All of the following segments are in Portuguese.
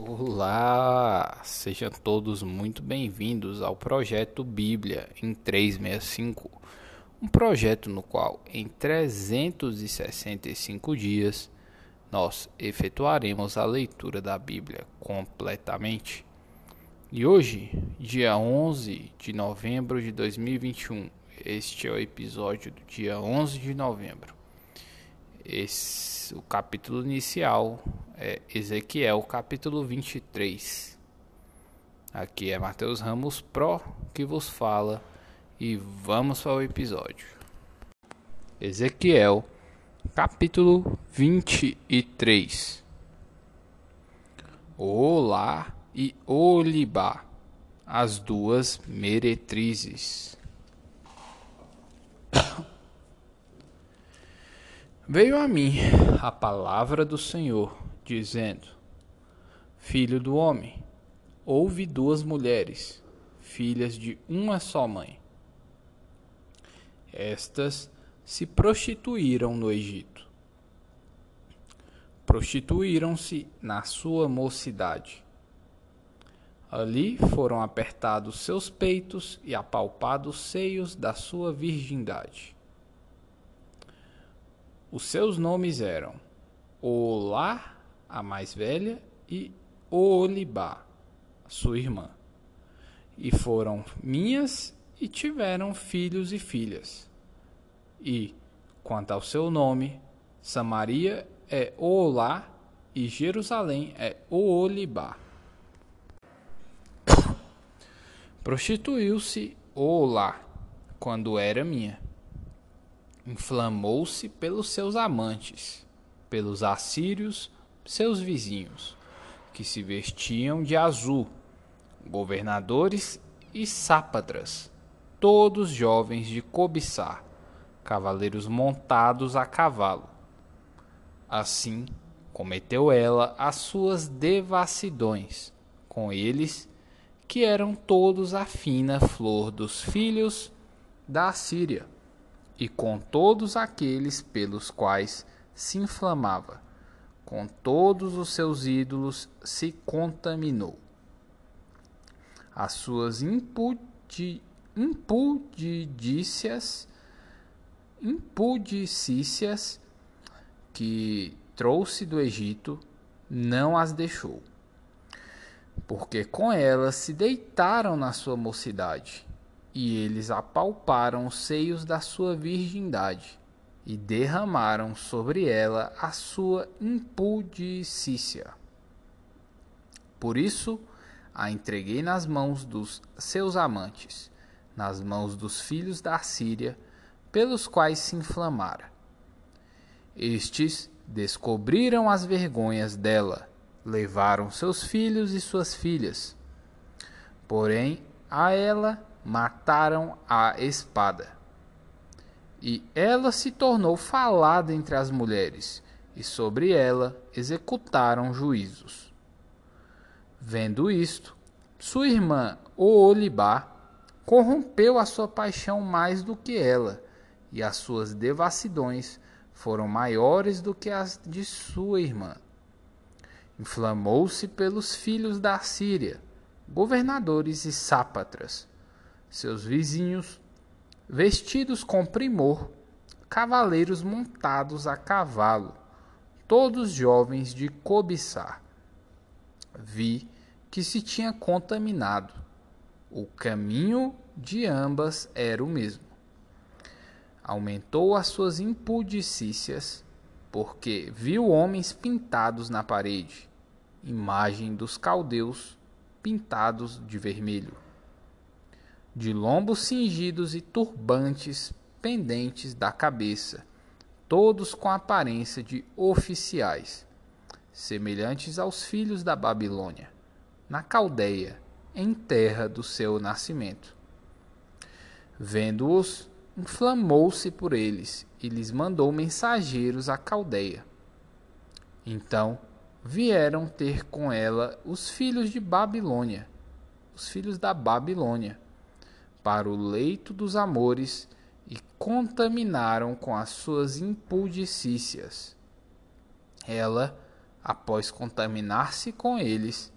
Olá, sejam todos muito bem-vindos ao projeto Bíblia em 365, um projeto no qual em 365 dias nós efetuaremos a leitura da Bíblia completamente. E hoje, dia 11 de novembro de 2021, este é o episódio do dia 11 de novembro. Esse, o capítulo inicial é Ezequiel, capítulo 23. Aqui é Mateus Ramos Pro que vos fala e vamos para o episódio. Ezequiel, capítulo 23. Olá e Olibá, as duas meretrizes. Veio a mim a palavra do Senhor, dizendo: Filho do homem, houve duas mulheres, filhas de uma só mãe. Estas se prostituíram no Egito. Prostituíram-se na sua mocidade. Ali foram apertados seus peitos e apalpados seios da sua virgindade os seus nomes eram Olá, a mais velha, e Olibá, sua irmã. E foram minhas e tiveram filhos e filhas. E, quanto ao seu nome, Samaria é Olá e Jerusalém é Olibá. Prostituiu-se Olá quando era minha inflamou-se pelos seus amantes, pelos assírios, seus vizinhos, que se vestiam de azul, governadores e sápatras, todos jovens de cobiçar, cavaleiros montados a cavalo. Assim cometeu ela as suas devassidões, com eles, que eram todos a fina flor dos filhos da Síria e com todos aqueles pelos quais se inflamava, com todos os seus ídolos se contaminou. As suas impudi, impudicícias, impudicícias que trouxe do Egito não as deixou, porque com elas se deitaram na sua mocidade e eles apalparam os seios da sua virgindade e derramaram sobre ela a sua impudicícia. Por isso a entreguei nas mãos dos seus amantes, nas mãos dos filhos da Síria, pelos quais se inflamara. Estes descobriram as vergonhas dela, levaram seus filhos e suas filhas. Porém, a ela mataram a espada. E ela se tornou falada entre as mulheres, e sobre ela executaram juízos. Vendo isto, sua irmã Oolibá corrompeu a sua paixão mais do que ela, e as suas devassidões foram maiores do que as de sua irmã. Inflamou-se pelos filhos da Síria, governadores e sápatras, seus vizinhos, vestidos com primor, cavaleiros montados a cavalo, todos jovens de cobiçar. Vi que se tinha contaminado. O caminho de ambas era o mesmo. Aumentou as suas impudicícias, porque viu homens pintados na parede, imagem dos caldeus pintados de vermelho de lombos cingidos e turbantes pendentes da cabeça, todos com aparência de oficiais, semelhantes aos filhos da Babilônia, na Caldeia, em terra do seu nascimento. Vendo-os, inflamou-se por eles e lhes mandou mensageiros à Caldeia. Então vieram ter com ela os filhos de Babilônia, os filhos da Babilônia para o leito dos amores e contaminaram com as suas impudicícias. Ela após contaminar-se com eles,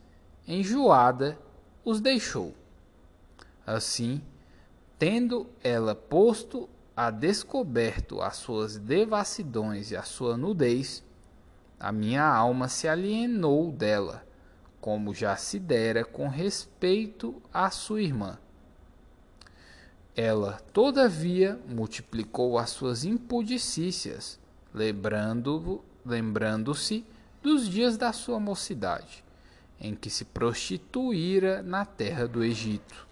enjoada, os deixou. Assim, tendo ela posto a descoberto as suas devassidões e a sua nudez, a minha alma se alienou dela, como já se dera com respeito à sua irmã. Ela, todavia, multiplicou as suas impudicícias, lembrando-se lembrando dos dias da sua mocidade, em que se prostituíra na terra do Egito.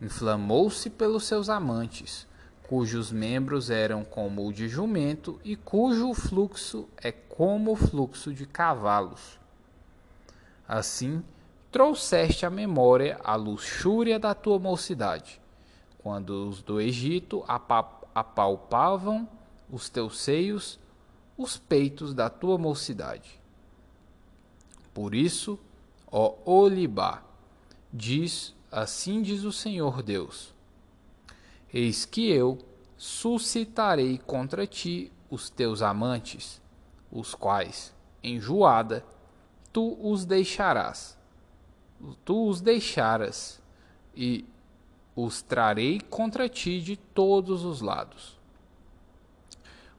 Inflamou-se pelos seus amantes, cujos membros eram como o de jumento e cujo fluxo é como o fluxo de cavalos. Assim, trouxeste à memória a luxúria da tua mocidade, quando os do Egito apalpavam os teus seios, os peitos da tua mocidade. Por isso, ó Olibá, diz, assim diz o Senhor Deus: Eis que eu suscitarei contra ti os teus amantes, os quais, enjoada, tu os deixarás tu os deixaras, e os trarei contra ti de todos os lados.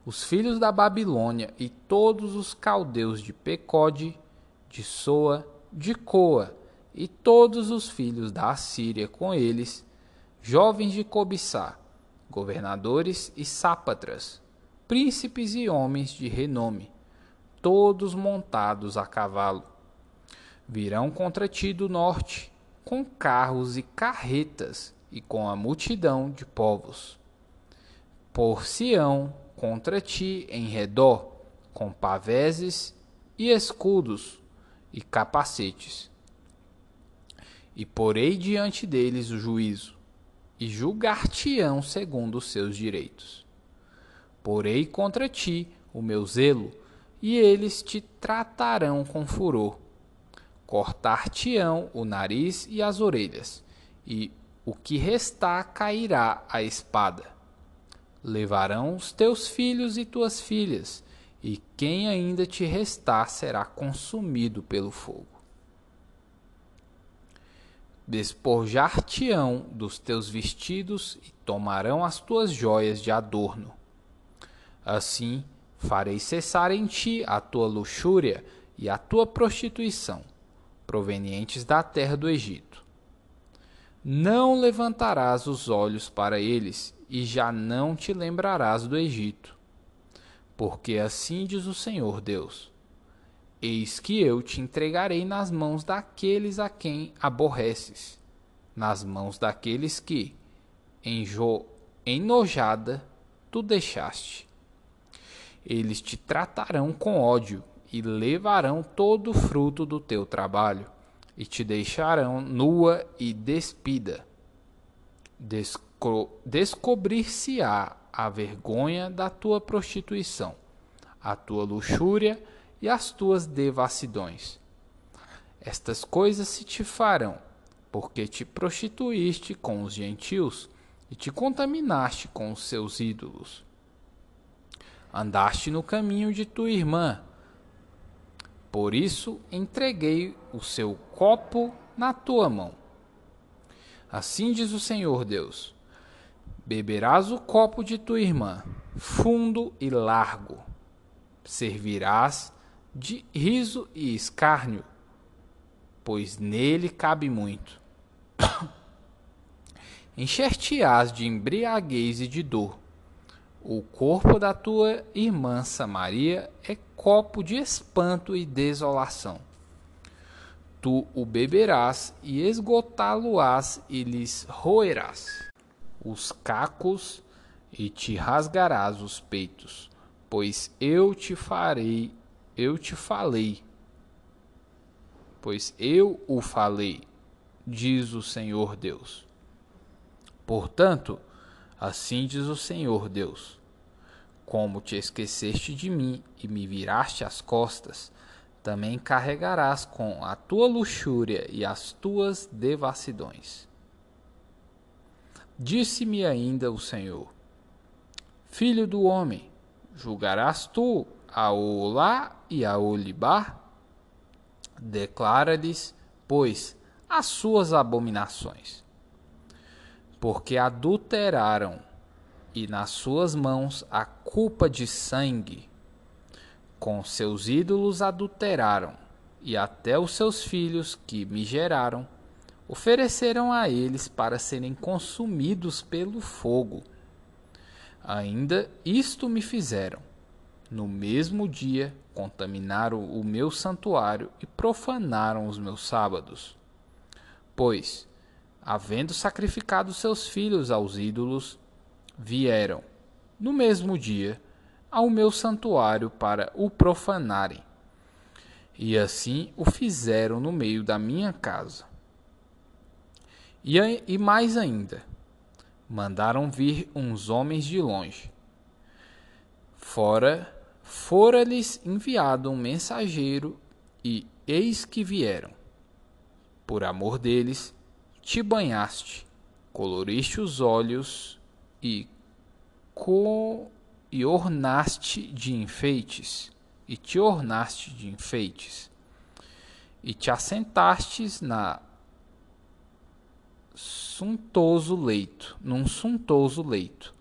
Os filhos da Babilônia e todos os caldeus de Pecode, de Soa, de Coa, e todos os filhos da Assíria com eles, jovens de cobiçar, governadores e sápatras, príncipes e homens de renome, todos montados a cavalo Virão contra ti do norte, com carros e carretas, e com a multidão de povos. Por-se-ão contra ti em redor, com paveses e escudos e capacetes. E porei diante deles o juízo, e julgar-te-ão segundo os seus direitos. Porei contra ti o meu zelo, e eles te tratarão com furor cortar-te-ão o nariz e as orelhas, e o que restar cairá a espada. Levarão os teus filhos e tuas filhas, e quem ainda te restar será consumido pelo fogo. Despojar-te-ão dos teus vestidos e tomarão as tuas joias de adorno. Assim farei cessar em ti a tua luxúria e a tua prostituição provenientes da terra do Egito. Não levantarás os olhos para eles, e já não te lembrarás do Egito. Porque assim diz o Senhor Deus: Eis que eu te entregarei nas mãos daqueles a quem aborreces, nas mãos daqueles que, enjo enojada, tu deixaste. Eles te tratarão com ódio e levarão todo o fruto do teu trabalho, e te deixarão nua e despida. Descobrir-se-á a vergonha da tua prostituição, a tua luxúria e as tuas devassidões. Estas coisas se te farão, porque te prostituíste com os gentios e te contaminaste com os seus ídolos. Andaste no caminho de tua irmã, por isso entreguei o seu copo na tua mão. Assim diz o Senhor Deus: Beberás o copo de tua irmã, fundo e largo. Servirás de riso e escárnio, pois nele cabe muito. Encher-te-ás de embriaguez e de dor o corpo da tua irmã Samaria é copo de espanto e desolação. Tu o beberás e esgotá-lo-ás e lhes roerás os cacos e te rasgarás os peitos, pois eu te farei, eu te falei, pois eu o falei, diz o Senhor Deus. Portanto, Assim diz o Senhor Deus: Como te esqueceste de mim e me viraste as costas, também carregarás com a tua luxúria e as tuas devassidões. Disse-me ainda o Senhor: Filho do homem, julgarás tu a Olá e a Olibar? Declara-lhes, pois, as suas abominações. Porque adulteraram, e nas suas mãos a culpa de sangue. Com seus ídolos adulteraram, e até os seus filhos que me geraram ofereceram a eles para serem consumidos pelo fogo. Ainda isto me fizeram. No mesmo dia contaminaram o meu santuário e profanaram os meus sábados. Pois, havendo sacrificado seus filhos aos ídolos, vieram, no mesmo dia, ao meu santuário para o profanarem. E assim o fizeram no meio da minha casa. E, e mais ainda, mandaram vir uns homens de longe. Fora, fora-lhes enviado um mensageiro, e eis que vieram. Por amor deles, te banhaste, coloriste os olhos e, co, e ornaste de enfeites, e te ornaste de enfeites, e te assentastes na suntoso leito, num suntoso leito,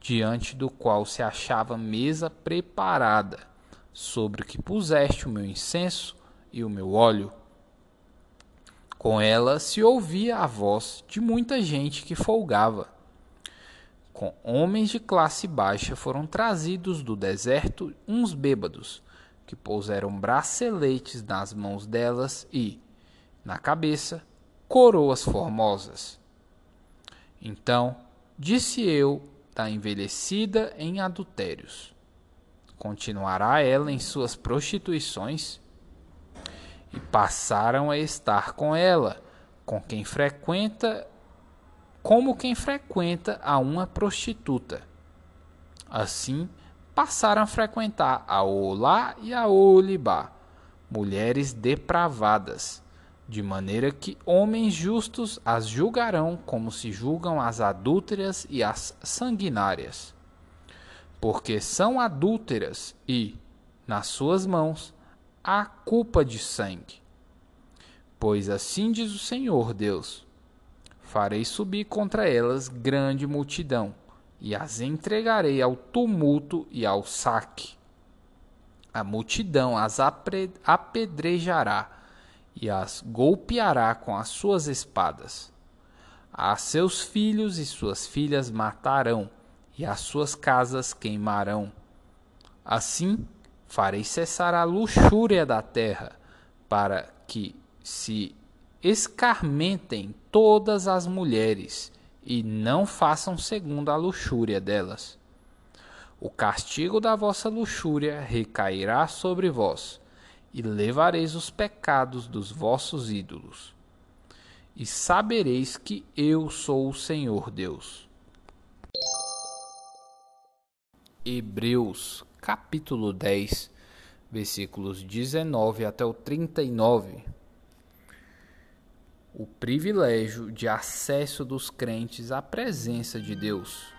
diante do qual se achava mesa preparada, sobre o que puseste o meu incenso e o meu óleo. Com ela se ouvia a voz de muita gente que folgava. Com homens de classe baixa foram trazidos do deserto uns bêbados, que puseram braceletes nas mãos delas e, na cabeça, coroas formosas. Então disse eu da envelhecida em adultérios: Continuará ela em suas prostituições? E passaram a estar com ela, com quem frequenta, como quem frequenta a uma prostituta. Assim, passaram a frequentar a Olá e a Olibá, mulheres depravadas de maneira que homens justos as julgarão como se julgam as adúlteras e as sanguinárias. Porque são adúlteras e, nas suas mãos, há culpa de sangue. Pois assim diz o Senhor Deus: Farei subir contra elas grande multidão, e as entregarei ao tumulto e ao saque. A multidão as apedrejará e as golpeará com as suas espadas. A seus filhos e suas filhas matarão, e as suas casas queimarão. Assim farei cessar a luxúria da terra, para que se escarmentem todas as mulheres e não façam segundo a luxúria delas. O castigo da vossa luxúria recairá sobre vós e levareis os pecados dos vossos ídolos. E sabereis que eu sou o Senhor Deus. Hebreus, capítulo 10, versículos 19 até o 39. O privilégio de acesso dos crentes à presença de Deus.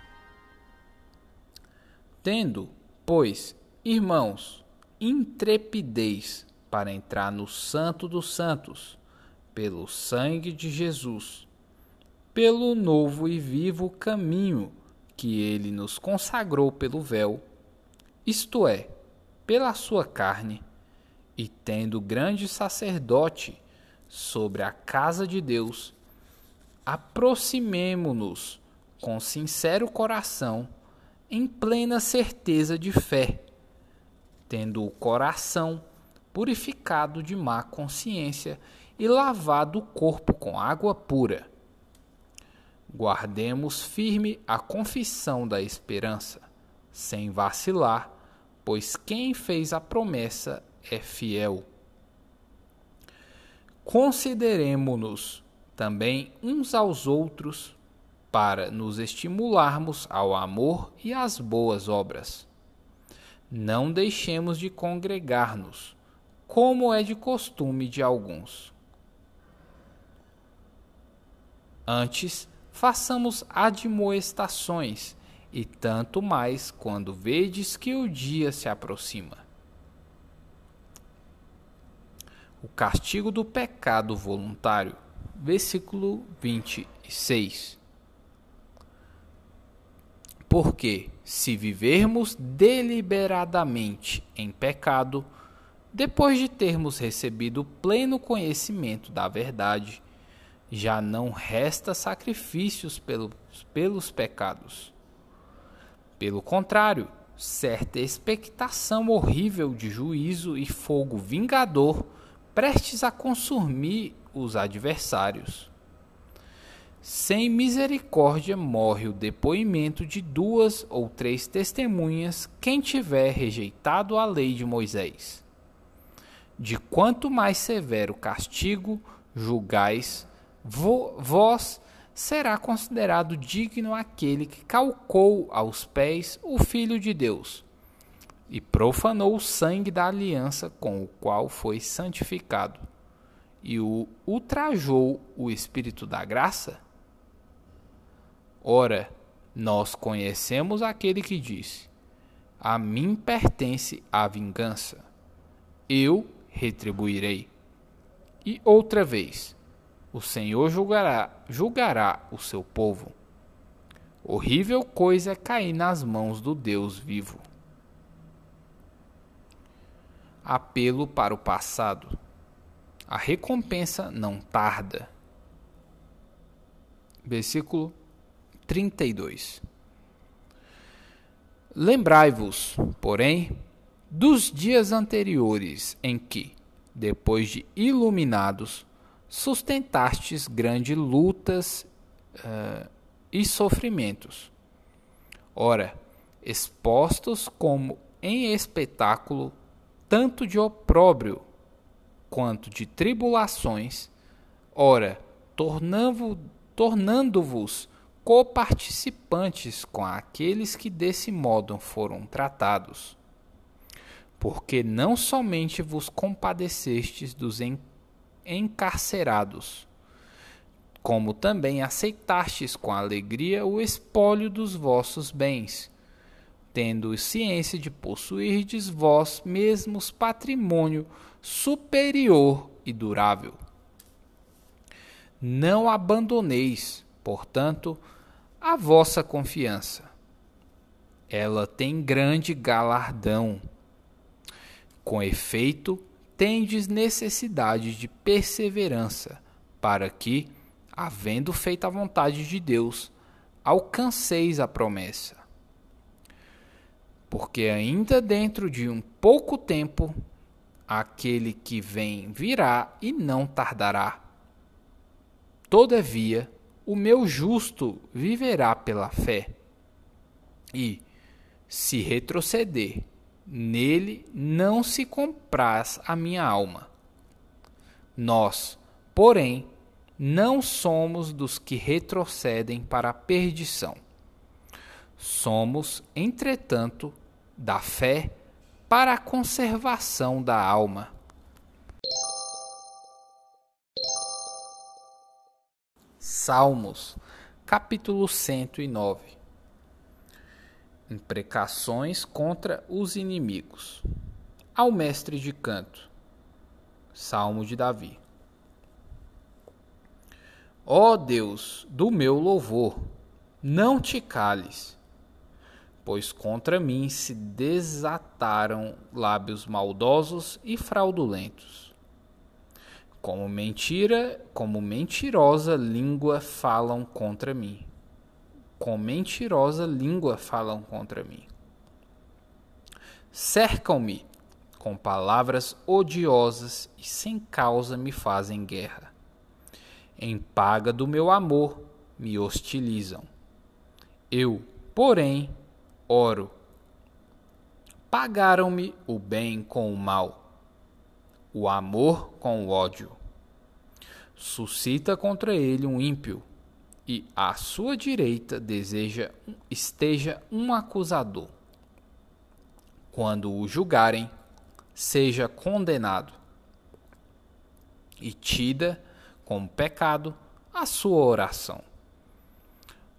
Tendo, pois, irmãos, intrepidez para entrar no Santo dos Santos, pelo sangue de Jesus, pelo novo e vivo caminho que ele nos consagrou pelo véu, isto é, pela sua carne, e tendo grande sacerdote sobre a casa de Deus, aproximemo-nos com sincero coração, em plena certeza de fé tendo o coração purificado de má consciência e lavado o corpo com água pura. Guardemos firme a confissão da esperança, sem vacilar, pois quem fez a promessa é fiel. Consideremo-nos também uns aos outros para nos estimularmos ao amor e às boas obras não deixemos de congregar-nos, como é de costume de alguns. Antes, façamos admoestações, e tanto mais quando vedes que o dia se aproxima. O castigo do pecado voluntário, versículo 26. Porque, se vivermos deliberadamente em pecado, depois de termos recebido pleno conhecimento da verdade, já não resta sacrifícios pelos, pelos pecados pelo contrário, certa expectação horrível de juízo e fogo vingador prestes a consumir os adversários. Sem misericórdia morre o depoimento de duas ou três testemunhas quem tiver rejeitado a lei de Moisés. De quanto mais severo castigo julgais, vós será considerado digno aquele que calcou aos pés o Filho de Deus e profanou o sangue da aliança com o qual foi santificado e o ultrajou o Espírito da graça? Ora, nós conhecemos aquele que disse: A mim pertence a vingança, eu retribuirei. E outra vez, o Senhor julgará, julgará o seu povo. Horrível coisa é cair nas mãos do Deus vivo. Apelo para o passado. A recompensa não tarda. Versículo 32. Lembrai-vos, porém, dos dias anteriores em que, depois de iluminados, sustentastes grandes lutas uh, e sofrimentos. Ora, expostos como em espetáculo, tanto de opróbrio quanto de tribulações, ora, tornando-vos coparticipantes com aqueles que desse modo foram tratados. Porque não somente vos compadecestes dos encarcerados, como também aceitastes com alegria o espólio dos vossos bens, tendo ciência de possuirdes vós mesmos patrimônio superior e durável. Não abandoneis, portanto, a vossa confiança. Ela tem grande galardão. Com efeito, tendes necessidade de perseverança, para que, havendo feito a vontade de Deus, alcanceis a promessa. Porque ainda dentro de um pouco tempo, aquele que vem virá e não tardará. Todavia, o meu justo viverá pela fé. E, se retroceder, nele não se compraz a minha alma. Nós, porém, não somos dos que retrocedem para a perdição. Somos, entretanto, da fé para a conservação da alma. Salmos, capítulo 109 Imprecações contra os inimigos. Ao mestre de canto. Salmo de Davi. Ó Deus do meu louvor, não te cales, pois contra mim se desataram lábios maldosos e fraudulentos como mentira, como mentirosa língua falam contra mim. Com mentirosa língua falam contra mim. Cercam-me com palavras odiosas e sem causa me fazem guerra. Em paga do meu amor me hostilizam. Eu, porém, oro. Pagaram-me o bem com o mal o amor com o ódio. Suscita contra ele um ímpio, e à sua direita deseja esteja um acusador. Quando o julgarem, seja condenado, e tida como pecado a sua oração.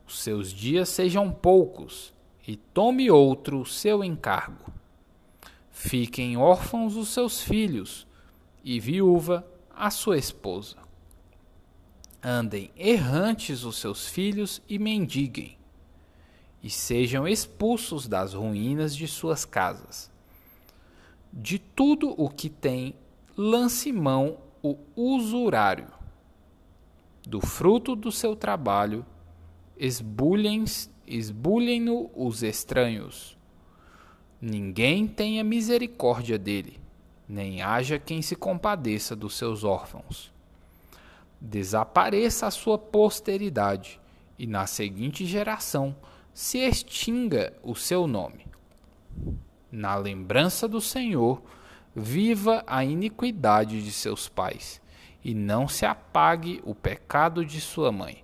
Os seus dias sejam poucos, e tome outro o seu encargo. Fiquem órfãos os seus filhos, e viúva a sua esposa. Andem errantes os seus filhos e mendiguem, e sejam expulsos das ruínas de suas casas. De tudo o que tem, lance mão o usurário. Do fruto do seu trabalho, esbulhem-no os estranhos. Ninguém tenha misericórdia dele, nem haja quem se compadeça dos seus órfãos. Desapareça a sua posteridade, e na seguinte geração se extinga o seu nome. Na lembrança do Senhor, viva a iniquidade de seus pais, e não se apague o pecado de sua mãe.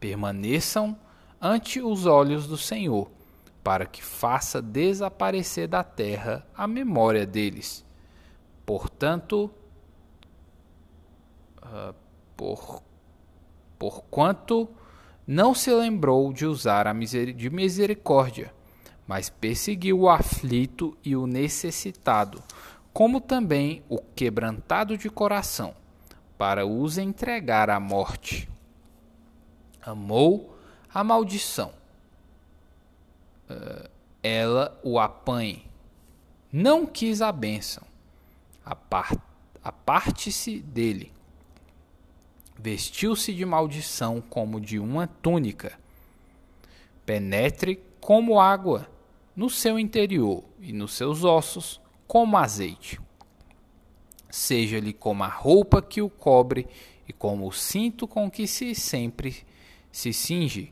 Permaneçam ante os olhos do Senhor, para que faça desaparecer da terra a memória deles. Portanto, uh, por, porquanto não se lembrou de usar a miser de misericórdia, mas perseguiu o aflito e o necessitado, como também o quebrantado de coração, para os entregar à morte. Amou a maldição. Uh, ela o apanhe. Não quis a bênção. Aparte-se dele vestiu-se de maldição como de uma túnica. Penetre como água no seu interior e nos seus ossos como azeite. Seja-lhe como a roupa que o cobre e como o cinto com que se sempre se cinge.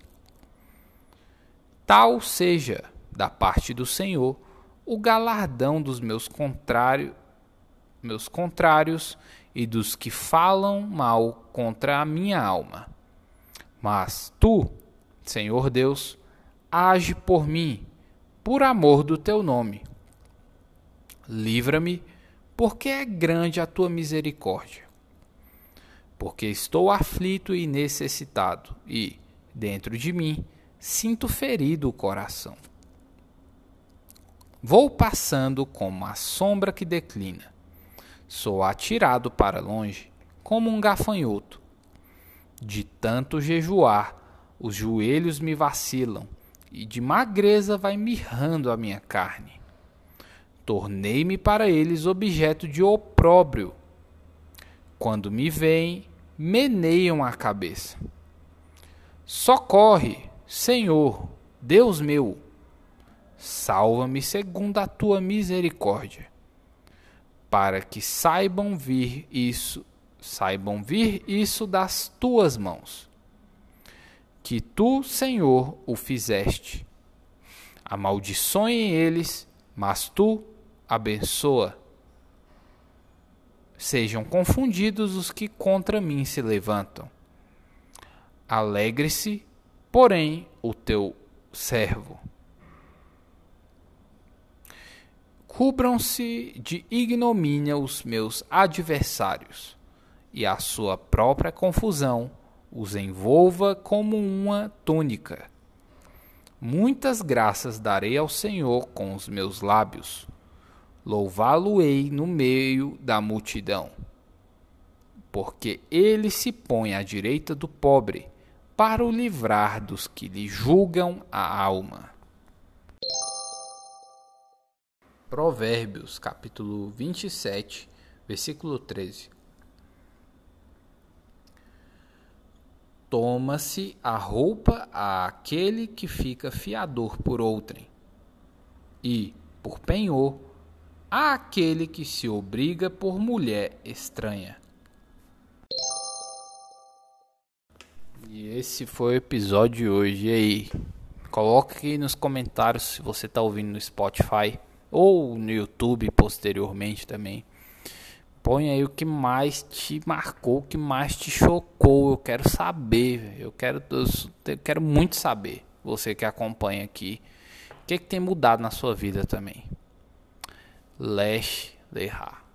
Tal seja, da parte do Senhor, o galardão dos meus meus contrários e dos que falam mal contra a minha alma. Mas tu, Senhor Deus, age por mim, por amor do teu nome. Livra-me, porque é grande a tua misericórdia. Porque estou aflito e necessitado, e, dentro de mim, sinto ferido o coração. Vou passando como a sombra que declina Sou atirado para longe, como um gafanhoto. De tanto jejuar, os joelhos me vacilam, e de magreza vai mirrando a minha carne. Tornei-me para eles objeto de opróbrio. Quando me veem, meneiam a cabeça. Socorre, Senhor, Deus meu. Salva-me segundo a tua misericórdia para que saibam vir isso, saibam vir isso das tuas mãos. Que tu, Senhor, o fizeste. Amaldiçoem eles, mas tu abençoa. Sejam confundidos os que contra mim se levantam. Alegre-se, porém, o teu servo. Cubram-se de ignomínia os meus adversários, e a sua própria confusão os envolva como uma túnica. Muitas graças darei ao Senhor com os meus lábios. Louvá-lo-ei no meio da multidão. Porque ele se põe à direita do pobre, para o livrar dos que lhe julgam a alma. Provérbios, capítulo 27, versículo 13. Toma-se a roupa àquele que fica fiador por outrem, e, por penhor, àquele que se obriga por mulher estranha. E esse foi o episódio de hoje. E aí? Coloque nos comentários se você está ouvindo no Spotify ou no YouTube posteriormente também. Põe aí o que mais te marcou, o que mais te chocou. Eu quero saber, eu quero, eu quero muito saber. Você que acompanha aqui, o que, é que tem mudado na sua vida também? Lesh Lehar.